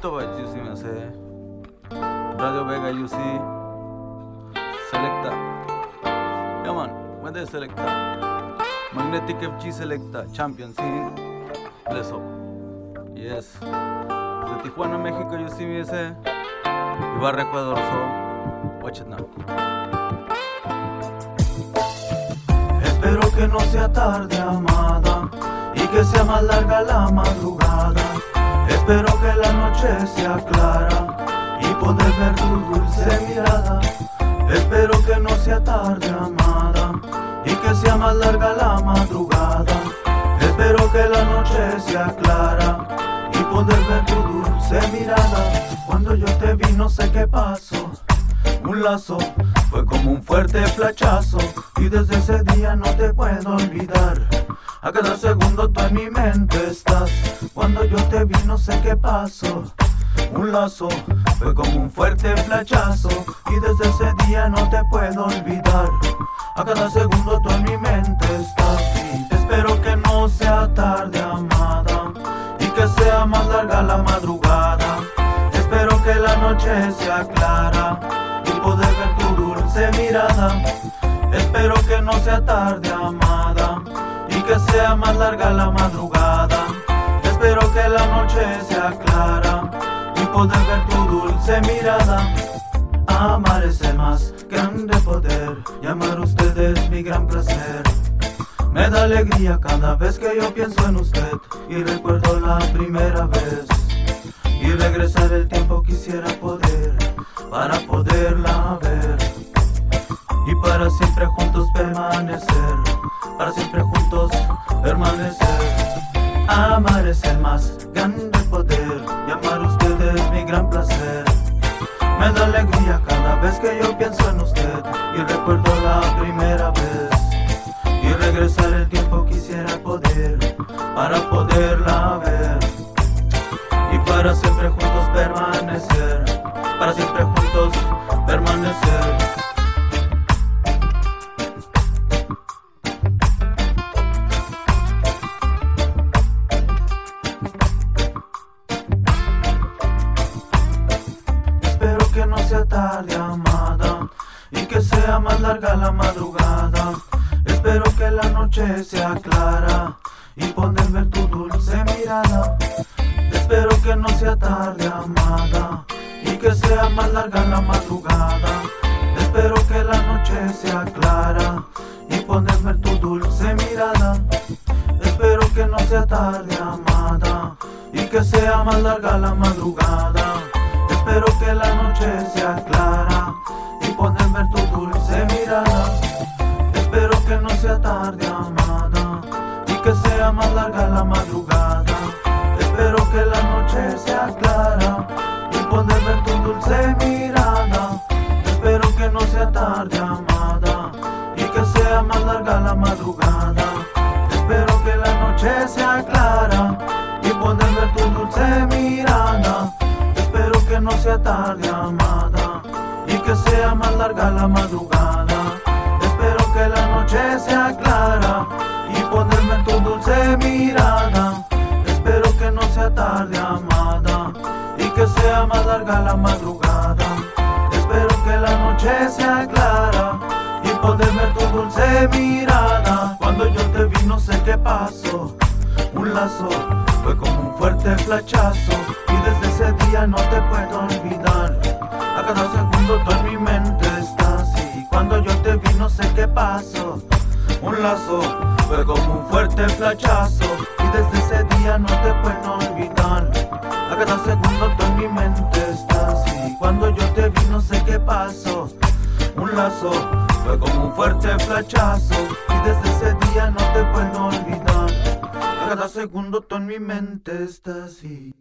By Juicy me hace Radio Vega UC Selecta. Yeah man, Mede Selecta Magnetic FG Selecta Champion Scene Bless up Yes. De Tijuana, México UC me hace Ibarra, Ecuador So Watch it now. Espero que no sea tarde, amada, y que sea más larga la madrugada. Espero que la noche sea clara y poder ver tu dulce mirada. Espero que no sea tarde, amada, y que sea más larga la madrugada. Espero que la noche sea clara y poder ver tu dulce mirada. Cuando yo te vi no sé qué pasó, un lazo fue como un fuerte flachazo y desde ese día no te puedo olvidar. A cada segundo tú en mi mente estás. Cuando yo te vi no sé qué pasó. Un lazo fue como un fuerte flachazo y desde ese día no te puedo olvidar. A cada segundo tú en mi mente estás. Y espero que no sea tarde, amada, y que sea más larga la madrugada. Espero que la noche sea clara y poder ver tu dulce mirada. Espero que no sea tarde, amada, que sea más larga la madrugada. Espero que la noche sea clara y poder ver tu dulce mirada. Amar es el más grande poder y amar usted es mi gran placer. Me da alegría cada vez que yo pienso en usted y recuerdo la primera vez. Y regresar el tiempo quisiera poder para poderla ver. Y para siempre juntos permanecer, es el más grande poder y amar usted es mi gran placer. Me da alegría cada vez que yo pienso en usted y recuerdo la primera vez. Y regresar el tiempo quisiera poder para poderla ver. Y para siempre juntos permanecer, para siempre juntos que no sea tarde, amada, y que sea más larga la madrugada. Espero que la noche sea clara y poder ver tu dulce mirada. Espero que no sea tarde, amada, y que sea más larga la madrugada. Espero que la noche sea clara y poder ver tu dulce mirada. Espero que no sea tarde, amada, y que sea más larga la madrugada. Espero que la noche sea clara y poder ver tu dulce mirada. Espero que no sea tarde, amada, y que sea más larga la madrugada. Espero que la noche sea clara y poder ver tu dulce mirada. Espero que no sea tarde, amada, y que sea más larga la madrugada. Espero que la noche sea clara no sea tarde, amada, y que sea más larga la madrugada. Espero que la noche sea clara y poder ver tu dulce mirada. Espero que no sea tarde, amada, y que sea más larga la madrugada. Espero que la noche sea clara y poder ver tu dulce mirada. Cuando yo te vi no sé qué pasó, un lazo fue como un fuerte flachazo y desde ese día no te puedo olvidar. A cada segundo tú en mi mente estás y cuando yo te vi no sé qué pasó, un lazo fue como un fuerte flachazo y desde ese día no te puedo olvidar. A cada segundo tú en mi mente estás y cuando yo te vi no sé qué pasó, un lazo fue como un fuerte flachazo y desde ese día no te puedo olvidar. Cada segundo tú en mi mente estás y